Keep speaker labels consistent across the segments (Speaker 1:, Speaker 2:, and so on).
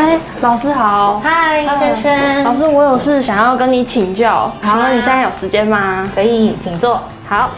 Speaker 1: 哎，老师好，
Speaker 2: 嗨，轩轩，
Speaker 1: 老师，我有事想要跟你请教，请问你现在有时间吗？
Speaker 2: 可以，请坐。
Speaker 1: 好，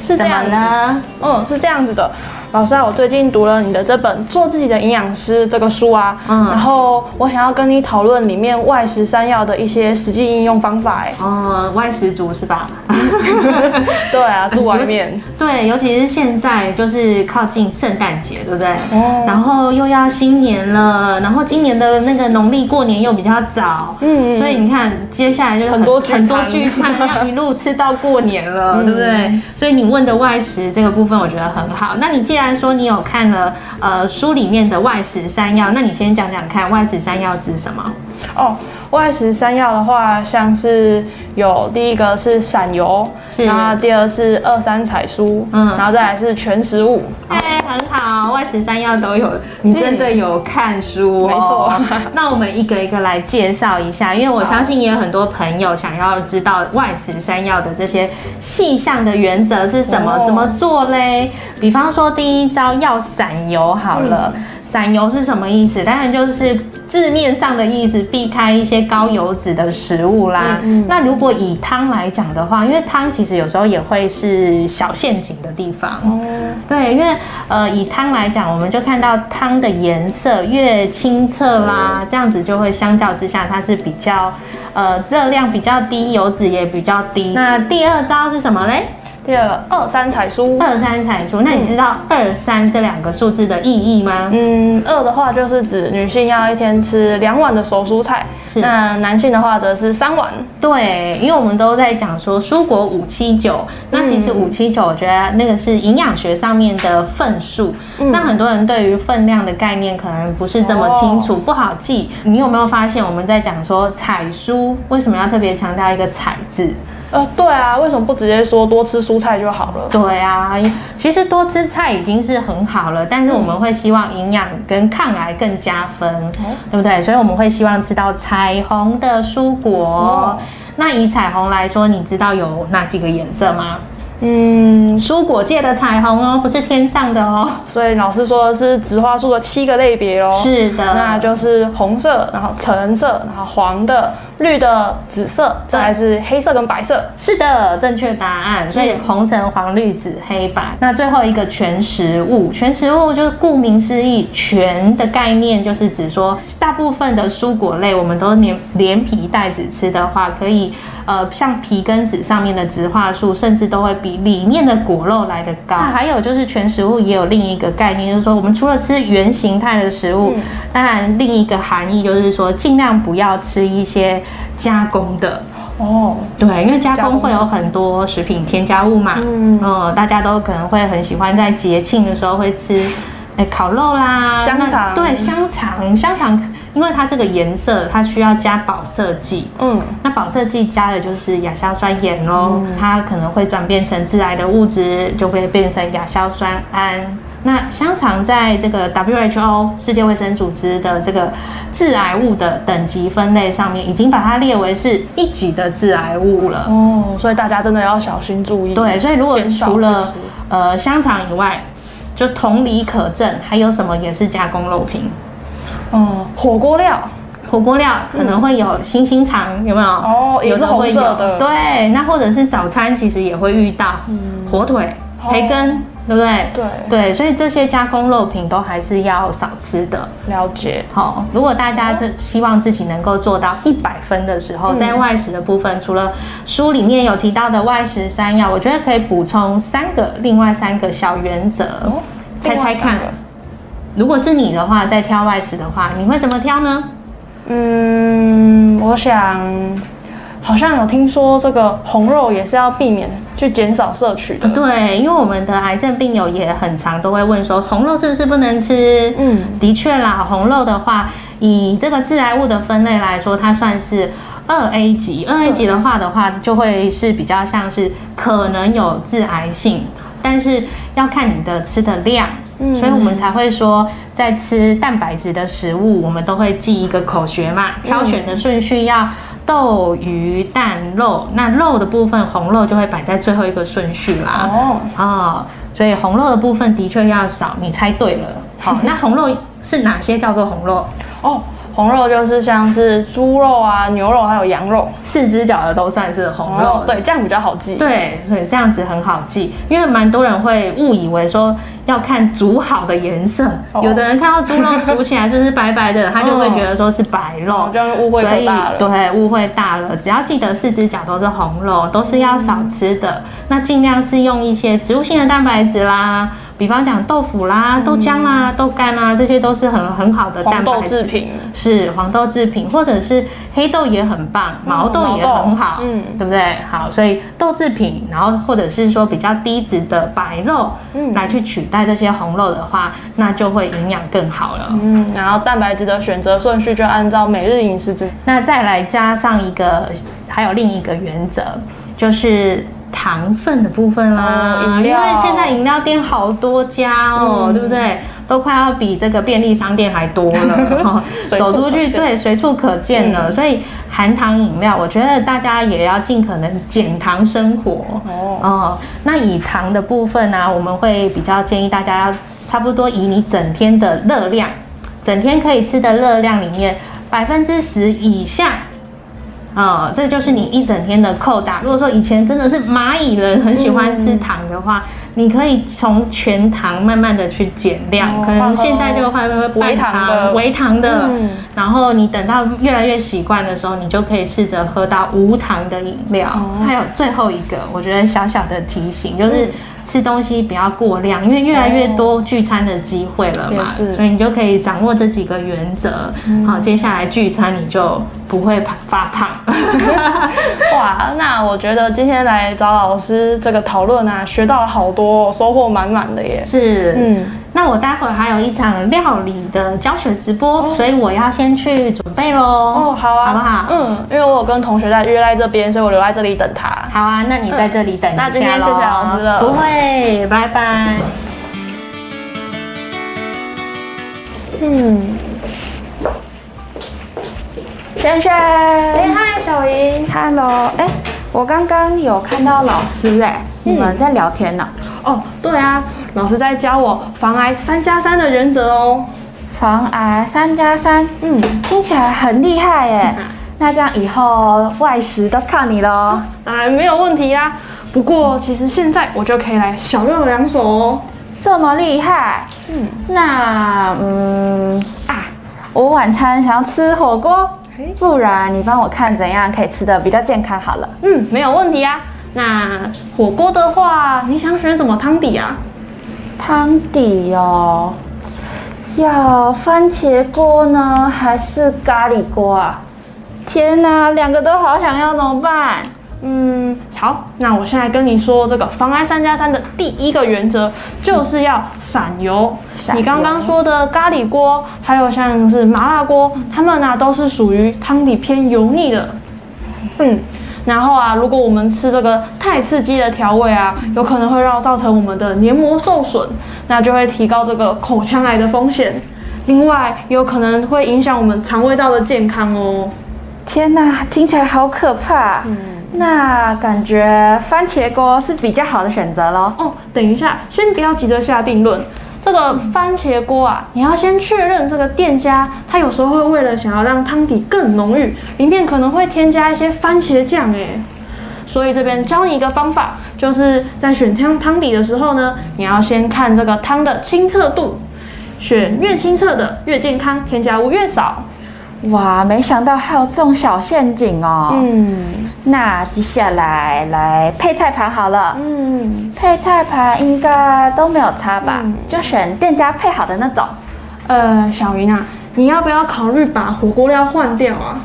Speaker 1: 是这样
Speaker 2: 呢？
Speaker 1: 嗯，是这样子的。老师啊，我最近读了你的这本《做自己的营养师》这个书啊，嗯，然后我想要跟你讨论里面外食山药的一些实际应用方法，哎，
Speaker 2: 嗯，外食族是吧？
Speaker 1: 对啊，住外面，
Speaker 2: 对，尤其是现在就是靠近圣诞节，对不对？哦，然后又要新年了，然后今年的那个农历过年又比较早，嗯，所以你看接下来就
Speaker 1: 很多很
Speaker 2: 多聚餐要一路吃到过年了，对不对？所以你问的外食这个部分，我觉得很好。那你既然然说你有看了呃书里面的外食三药，那你先讲讲看外食三药指什么？
Speaker 1: 哦，外食山药的话，像是有第一个是散油，然后第二是二三彩酥，嗯，然后再来是全食物。
Speaker 2: 哎，很好，外食山药都有，你真的有看书，
Speaker 1: 没错。
Speaker 2: 那我们一个一个来介绍一下，因为我相信也有很多朋友想要知道外食山药的这些细项的原则是什么，怎么做嘞？比方说第一招要散油好了。散油是什么意思？当然就是字面上的意思，避开一些高油脂的食物啦。那如果以汤来讲的话，因为汤其实有时候也会是小陷阱的地方。哦对，因为呃，以汤来讲，我们就看到汤的颜色越清澈啦，这样子就会相较之下，它是比较呃热量比较低，油脂也比较低。那第二招是什么嘞？
Speaker 1: 第二个二三彩蔬，
Speaker 2: 二三彩蔬，那你知道二三这两个数字的意义吗？
Speaker 1: 嗯，二的话就是指女性要一天吃两碗的熟蔬菜，那男性的话则是三碗。
Speaker 2: 对，因为我们都在讲说蔬果五七九，那其实五七九，我觉得那个是营养学上面的份数。那很多人对于分量的概念可能不是这么清楚，不好记。你有没有发现我们在讲说彩蔬，为什么要特别强调一个彩字？
Speaker 1: 呃，对啊，为什么不直接说多吃蔬菜就好了？
Speaker 2: 对啊，其实多吃菜已经是很好了，但是我们会希望营养跟抗癌更加分，对不对？所以我们会希望吃到彩虹的蔬果。那以彩虹来说，你知道有哪几个颜色吗？嗯，蔬果界的彩虹哦，不是天上的哦。
Speaker 1: 所以老师说的是植花树的七个类别哦。
Speaker 2: 是的，
Speaker 1: 那就是红色，然后橙色，然后黄的、绿的、紫色，再来是黑色跟白色。
Speaker 2: 是的，正确答案。所以红橙黄绿紫黑白。那最后一个全食物，全食物就是顾名思义，全的概念就是指说，大部分的蔬果类我们都连连皮带籽吃的话，可以呃，像皮跟籽上面的植化素，甚至都会比。里面的果肉来的高，还有就是全食物也有另一个概念，就是说我们除了吃原形态的食物，当然另一个含义就是说尽量不要吃一些加工的哦。对，因为加工会有很多食品添加物嘛。嗯，大家都可能会很喜欢在节庆的时候会吃，哎，烤肉啦，
Speaker 1: 香肠，
Speaker 2: 对，香肠，香肠。因为它这个颜色，它需要加保色剂。嗯，那保色剂加的就是亚硝酸盐喽，它可能会转变成致癌的物质，就会变成亚硝酸胺。那香肠在这个 WHO 世界卫生组织的这个致癌物的等级分类上面，已经把它列为是一级的致癌物了。哦，
Speaker 1: 所以大家真的要小心注意。
Speaker 2: 对，所以如果除了呃香肠以外，就同理可证，还有什么也是加工肉品？
Speaker 1: 哦，火锅料，
Speaker 2: 火锅料可能会有星星肠，有没有？
Speaker 1: 哦，也是红色的。
Speaker 2: 对，那或者是早餐其实也会遇到火腿、培根，对不对？
Speaker 1: 对
Speaker 2: 对，所以这些加工肉品都还是要少吃的。
Speaker 1: 了解。
Speaker 2: 好，如果大家是希望自己能够做到一百分的时候，在外食的部分，除了书里面有提到的外食三要，我觉得可以补充三个，另外三个小原则，猜猜看。如果是你的话，在挑外食的话，你会怎么挑呢？
Speaker 1: 嗯，我想好像有听说这个红肉也是要避免去减少摄取的。
Speaker 2: 对，因为我们的癌症病友也很常都会问说，红肉是不是不能吃？嗯，的确啦，红肉的话，以这个致癌物的分类来说，它算是二 A 级。二 A 级的话的话，就会是比较像是可能有致癌性，但是要看你的吃的量。嗯所以我们才会说，在吃蛋白质的食物，我们都会记一个口诀嘛。挑选的顺序要豆、鱼、蛋、肉。那肉的部分，红肉就会摆在最后一个顺序啦。哦，啊，所以红肉的部分的确要少。你猜对了。好，那红肉是哪些叫做红肉？
Speaker 1: 哦。红肉就是像是猪肉啊、牛肉还有羊肉，
Speaker 2: 四只脚的都算是红肉。
Speaker 1: 对，这样比较好记。
Speaker 2: 对，所以这样子很好记，因为蛮多人会误以为说要看煮好的颜色，有的人看到猪肉煮起来就是白白的，他就会觉得说是白肉，
Speaker 1: 这样误会大了。
Speaker 2: 对，误会大了。只要记得四只脚都是红肉，都是要少吃的，那尽量是用一些植物性的蛋白质啦。比方讲豆腐啦、豆浆啦、豆干啦，这些都是很很好的
Speaker 1: 黄豆制品，
Speaker 2: 是黄豆制品，或者是黑豆也很棒，毛豆也很好，嗯，对不对？好，所以豆制品，然后或者是说比较低脂的白肉，嗯，来去取代这些红肉的话，那就会营养更好了。
Speaker 1: 嗯，然后蛋白质的选择顺序就按照每日饮食制，
Speaker 2: 那再来加上一个，还有另一个原则，就是。糖分的部分啦，因为现在饮料店好多家哦，对不对？都快要比这个便利商店还多了，走出去对随处可见了。所以含糖饮料，我觉得大家也要尽可能减糖生活哦。那以糖的部分呢，我们会比较建议大家要差不多以你整天的热量，整天可以吃的热量里面百分之十以下。啊，这就是你一整天的扣打。如果说以前真的是蚂蚁人很喜欢吃糖的话，你可以从全糖慢慢的去减量，可能现在就会微糖、微糖的，然后你等到越来越习惯的时候，你就可以试着喝到无糖的饮料。还有最后一个，我觉得小小的提醒就是。吃东西不要过量，因为越来越多聚餐的机会了嘛，所以你就可以掌握这几个原则。好，接下来聚餐你就不会发胖。
Speaker 1: 哇，那我觉得今天来找老师这个讨论啊，学到了好多，收获满满的耶。
Speaker 2: 是，嗯。那我待会儿还有一场料理的教学直播，所以我要先去准备喽。
Speaker 1: 哦，好啊，
Speaker 2: 好不好？
Speaker 1: 嗯，因为我有跟同学在约在这边，所以我留在这里等他。
Speaker 2: 好啊，那你在这里等一下
Speaker 1: 那今天谢谢老师了。
Speaker 2: 不会，拜拜。
Speaker 1: 嗯，轩轩，哎嗨，小莹
Speaker 3: ，Hello，哎，我刚刚有看到老师哎，你们在聊天呢？
Speaker 1: 哦，对啊。老师在教我防癌三加三的原则哦，
Speaker 3: 防癌三加三，嗯，听起来很厉害耶。那这样以后外食都靠你喽，
Speaker 1: 当然没有问题啦。不过其实现在我就可以来小用两手哦，
Speaker 3: 这么厉害。嗯，那嗯啊，我晚餐想要吃火锅，不然你帮我看怎样可以吃的比较健康好了。
Speaker 1: 嗯，没有问题啊。那火锅的话，你想选什么汤底啊？
Speaker 3: 汤底哦，要番茄锅呢，还是咖喱锅啊？天哪，两个都好想要，怎么办？
Speaker 1: 嗯，好，那我现在跟你说，这个防癌三加三的第一个原则就是要闪油。你刚刚说的咖喱锅，还有像是麻辣锅，它们呢都是属于汤底偏油腻的。嗯。然后啊，如果我们吃这个太刺激的调味啊，有可能会让造成我们的黏膜受损，那就会提高这个口腔癌的风险。另外，有可能会影响我们肠胃道的健康哦。
Speaker 3: 天哪，听起来好可怕。嗯，那感觉番茄锅是比较好的选择喽。
Speaker 1: 哦，等一下，先不要急着下定论。这个番茄锅啊，你要先确认这个店家，他有时候会为了想要让汤底更浓郁，里面可能会添加一些番茄酱哎。所以这边教你一个方法，就是在选汤汤底的时候呢，你要先看这个汤的清澈度，选越清澈的越健康，添加物越少。
Speaker 3: 哇，没想到还有这种小陷阱哦。嗯，那接下来来配菜盘好了。嗯，配菜盘应该都没有差吧？就选店家配好的那种。
Speaker 1: 呃，小云啊，你要不要考虑把火锅料换掉啊？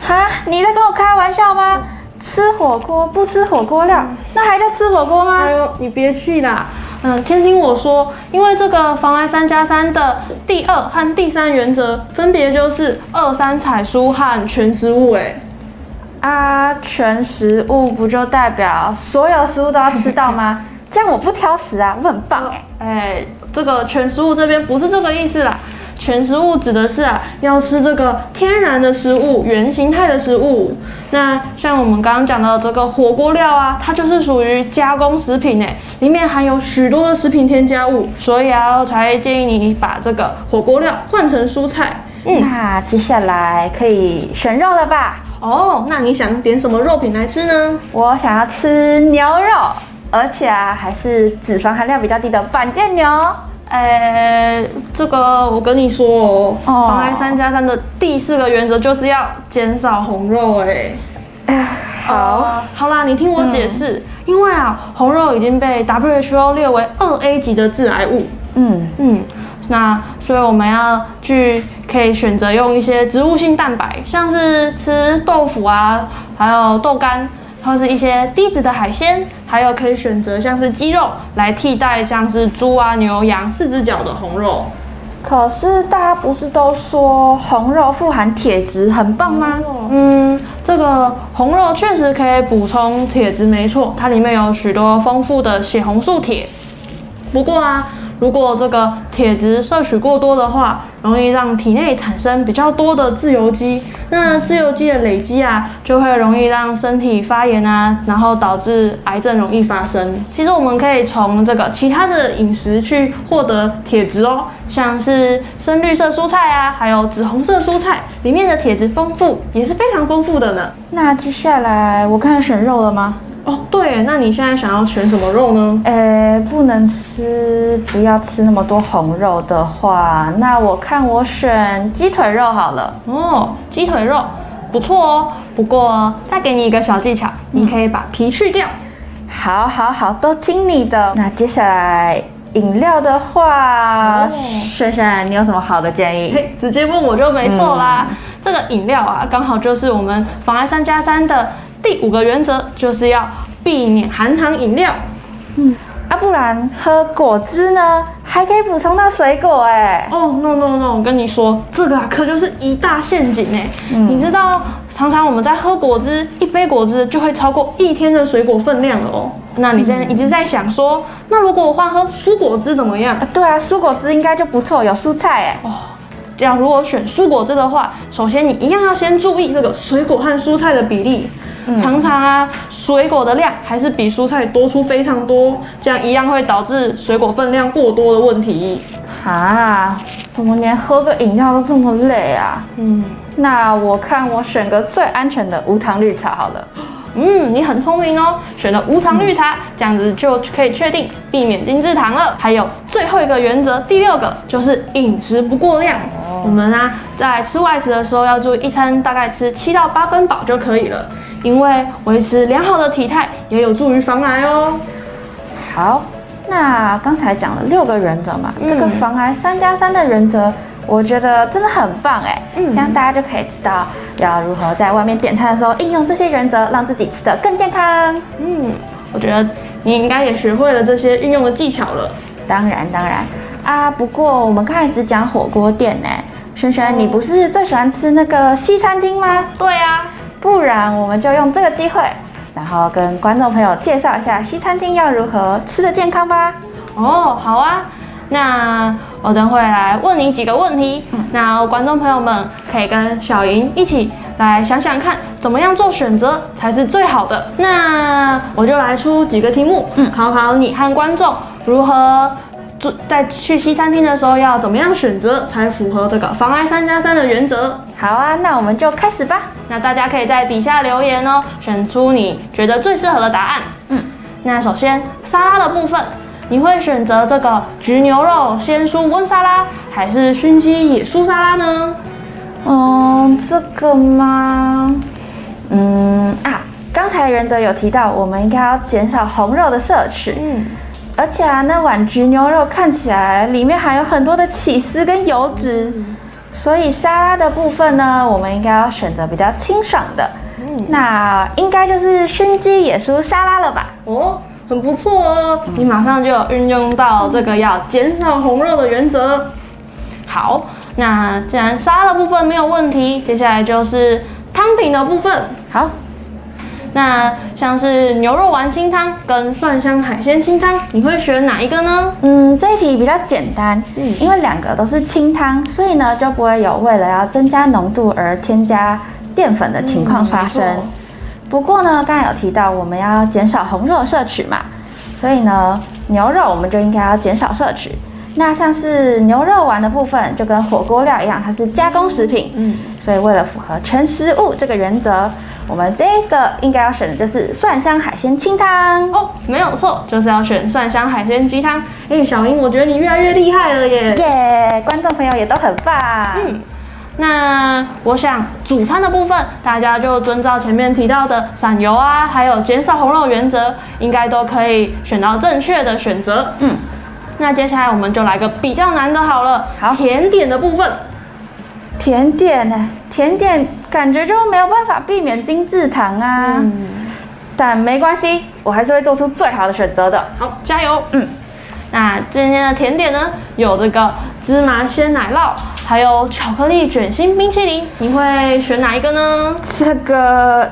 Speaker 3: 哈，你在跟我开玩笑吗？吃火锅不吃火锅料，那还叫吃火锅吗？
Speaker 1: 哎呦，你别气啦。嗯，先听我说，因为这个防癌三加三的第二和第三原则，分别就是二三采蔬和全食物。哎，
Speaker 3: 啊，全食物不就代表所有食物都要吃到吗？这样我不挑食啊，我很棒哎。
Speaker 1: 哎，这个全食物这边不是这个意思啦。全食物指的是啊，要吃这个天然的食物，原形态的食物。那像我们刚刚讲到这个火锅料啊，它就是属于加工食品诶，里面含有许多的食品添加物，所以啊，我才建议你把这个火锅料换成蔬菜。
Speaker 3: 嗯，那接下来可以选肉了吧？
Speaker 1: 哦，那你想点什么肉品来吃呢？
Speaker 3: 我想要吃牛肉，而且啊，还是脂肪含量比较低的板腱牛。
Speaker 1: 哎，这个我跟你说哦，防癌三加三的第四个原则就是要减少红肉。
Speaker 3: 哎，好，
Speaker 1: 好啦，你听我解释，因为啊，红肉已经被 WHO 列为二 A 级的致癌物。嗯嗯，那所以我们要去可以选择用一些植物性蛋白，像是吃豆腐啊，还有豆干。或是一些低脂的海鲜，还有可以选择像是鸡肉来替代，像是猪啊、牛羊四只脚的红肉。
Speaker 3: 可是大家不是都说红肉富含铁质，很棒吗？
Speaker 1: 嗯，这个红肉确实可以补充铁质，没错，它里面有许多丰富的血红素铁。不过啊。如果这个铁质摄取过多的话，容易让体内产生比较多的自由基，那自由基的累积啊，就会容易让身体发炎啊，然后导致癌症容易发生。其实我们可以从这个其他的饮食去获得铁质哦，像是深绿色蔬菜啊，还有紫红色蔬菜里面的铁质丰富，也是非常丰富的呢。
Speaker 3: 那接下来我看选肉了吗？
Speaker 1: 哦，对，那你现在想要选什么肉呢？
Speaker 3: 呃，不能吃，不要吃那么多红肉的话，那我看我选鸡腿肉好了。
Speaker 1: 哦，鸡腿肉不错哦，不过再给你一个小技巧，你可以把皮去掉。
Speaker 3: 好，好，好，都听你的。那接下来饮料的话，珊珊，你有什么好的建议？
Speaker 1: 嘿，直接问我就没错啦。这个饮料啊，刚好就是我们防癌三加三的。第五个原则就是要避免含糖饮料，
Speaker 3: 嗯，啊，不然喝果汁呢，还可以补充到水果哎。
Speaker 1: 哦，no no no，我跟你说，这个啊可就是一大陷阱哎。你知道，常常我们在喝果汁，一杯果汁就会超过一天的水果分量了哦。那你现在一直在想说，那如果我换喝蔬果汁怎么样？
Speaker 3: 对啊，蔬果汁应该就不错，有蔬菜哎。哦。
Speaker 1: 这样如果选蔬果汁的话，首先你一样要先注意这个水果和蔬菜的比例。常常啊，水果的量还是比蔬菜多出非常多，这样一样会导致水果分量过多的问题。
Speaker 3: 啊，怎么连喝个饮料都这么累啊？嗯，那我看我选个最安全的无糖绿茶好了。
Speaker 1: 嗯，你很聪明哦，选了无糖绿茶，这样子就可以确定避免精制糖了。还有最后一个原则，第六个就是饮食不过量。我们啊在吃外食的时候要注意，一餐大概吃七到八分饱就可以了。因为维持良好的体态也有助于防癌哦。
Speaker 3: 好，那刚才讲了六个原则嘛，这个防癌三加三的原则，我觉得真的很棒哎。嗯，这样大家就可以知道要如何在外面点餐的时候应用这些原则，让自己吃得更健康。
Speaker 1: 嗯，我觉得你应该也学会了这些运用的技巧了。
Speaker 3: 当然当然啊，不过我们刚才只讲火锅店呢，轩轩，你不是最喜欢吃那个西餐厅吗？
Speaker 1: 对啊。
Speaker 3: 不然我们就用这个机会，然后跟观众朋友介绍一下西餐厅要如何吃的健康吧。
Speaker 1: 哦，好啊，那我等会来问你几个问题，那观众朋友们可以跟小莹一起来想想看，怎么样做选择才是最好的。那我就来出几个题目，嗯，考考你和观众如何。在去西餐厅的时候要怎么样选择才符合这个防癌三加三的原则？
Speaker 3: 好啊，那我们就开始吧。
Speaker 1: 那大家可以在底下留言哦，选出你觉得最适合的答案。嗯，那首先沙拉的部分，你会选择这个焗牛肉鲜蔬温沙拉，还是熏鸡野蔬沙拉呢？
Speaker 3: 嗯，这个吗？嗯啊，刚才原则有提到，我们应该要减少红肉的摄取。嗯。而且啊，那碗焗牛肉看起来里面含有很多的起司跟油脂，所以沙拉的部分呢，我们应该要选择比较清爽的。嗯，那应该就是熏鸡野蔬沙拉了吧？
Speaker 1: 哦，很不错哦，你马上就有运用到这个要减少红肉的原则。好，那既然沙拉的部分没有问题，接下来就是汤品的部分。
Speaker 3: 好。
Speaker 1: 那像是牛肉丸清汤跟蒜香海鲜清汤，你会选哪一个呢？
Speaker 3: 嗯，这一题比较简单，嗯，因为两个都是清汤，所以呢就不会有为了要增加浓度而添加淀粉的情况发生。不过呢，刚才有提到我们要减少红肉摄取嘛，所以呢，牛肉我们就应该要减少摄取。那像是牛肉丸的部分，就跟火锅料一样，它是加工食品，嗯，所以为了符合全食物这个原则，我们这个应该要选的就是蒜香海鲜清汤
Speaker 1: 哦，没有错，就是要选蒜香海鲜鸡汤。哎，小英，我觉得你越来越厉害了耶！
Speaker 3: 耶，观众朋友也都很棒。嗯。
Speaker 1: 那我想主餐的部分，大家就遵照前面提到的散油啊，还有减少红肉原则，应该都可以选到正确的选择。嗯，那接下来我们就来个比较难的好了。
Speaker 3: 好，
Speaker 1: 甜点的部分，
Speaker 3: 甜点呢？甜点感觉就没有办法避免精致糖啊。嗯，但没关系，我还是会做出最好的选择的。
Speaker 1: 好，加油。嗯。那今天的甜点呢，有这个芝麻鲜奶酪，还有巧克力卷心冰淇淋，你会选哪一个呢？
Speaker 3: 这个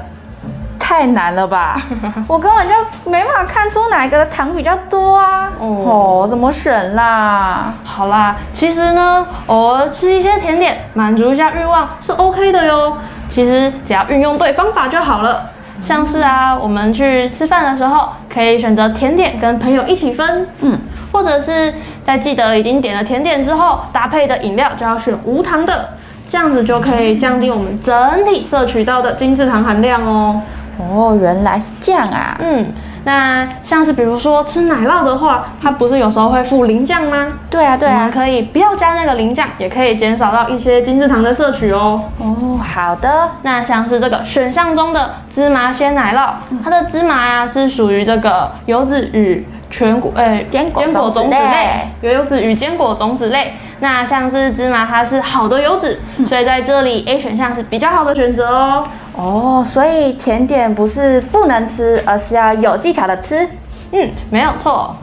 Speaker 3: 太难了吧，我根本就没办法看出哪个糖比较多啊！哦，怎么选啦？
Speaker 1: 好啦，其实呢，偶尔吃一些甜点，满足一下欲望是 OK 的哟。其实只要运用对方法就好了。像是啊，我们去吃饭的时候，可以选择甜点跟朋友一起分，嗯，或者是在记得已经点了甜点之后，搭配的饮料就要选无糖的，这样子就可以降低我们整体摄取到的精制糖含量哦。
Speaker 3: 哦，原来是这样啊，嗯。
Speaker 1: 那像是比如说吃奶酪的话，它不是有时候会附零酱吗？
Speaker 3: 对啊，对啊，
Speaker 1: 可以不要加那个零酱，也可以减少到一些精制糖的摄取哦。
Speaker 3: 哦，好的。
Speaker 1: 那像是这个选项中的芝麻鲜奶酪，它的芝麻呀是属于这个油脂与全谷诶坚坚果种子类，有油脂与坚果种子类。那像是芝麻，它是好的油脂，所以在这里 A 选项是比较好的选择哦。
Speaker 3: 哦，所以甜点不是不能吃，而是要有技巧的吃。
Speaker 1: 嗯，没有错。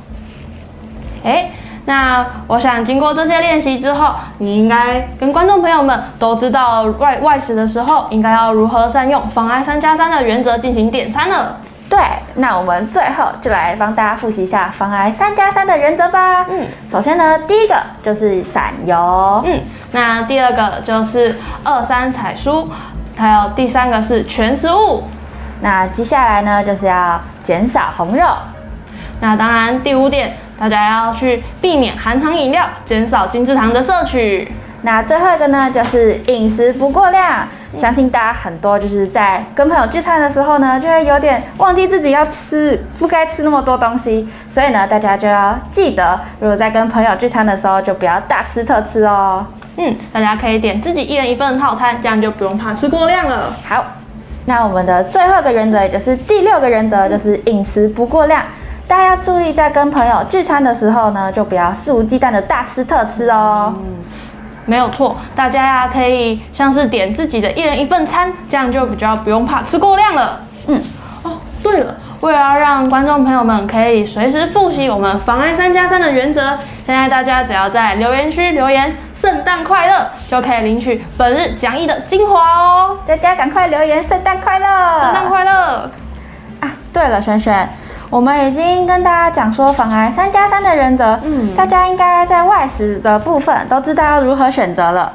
Speaker 1: 哎，那我想经过这些练习之后，你应该跟观众朋友们都知道外外食的时候应该要如何善用妨碍三加三的原则进行点餐了。
Speaker 3: 对，那我们最后就来帮大家复习一下防癌三加三的原则吧。嗯，首先呢，第一个就是散油，嗯，
Speaker 1: 那第二个就是二三彩蔬，还有第三个是全食物。
Speaker 3: 那接下来呢，就是要减少红肉。
Speaker 1: 那当然，第五点，大家要去避免含糖饮料，减少精制糖的摄取。
Speaker 3: 那最后一个呢，就是饮食不过量。相信大家很多就是在跟朋友聚餐的时候呢，就会有点忘记自己要吃，不该吃那么多东西。所以呢，大家就要记得，如果在跟朋友聚餐的时候，就不要大吃特吃哦。
Speaker 1: 嗯，大家可以点自己一人一份套餐，这样就不用怕吃过量了。
Speaker 3: 好，那我们的最后一个原则，也就是第六个原则，就是饮食不过量。大家要注意，在跟朋友聚餐的时候呢，就不要肆无忌惮的大吃特吃哦。
Speaker 1: 没有错，大家呀可以像是点自己的一人一份餐，这样就比较不用怕吃过量了。嗯，哦，对了，为了要让观众朋友们可以随时复习我们防癌三加三的原则，现在大家只要在留言区留言“圣诞快乐”，就可以领取本日讲义的精华哦。
Speaker 3: 大家赶快留言“圣诞快乐”，
Speaker 1: 圣诞快乐
Speaker 3: 啊！对了，璇璇。我们已经跟大家讲说防癌三加三的原则，嗯，大家应该在外食的部分都知道要如何选择了。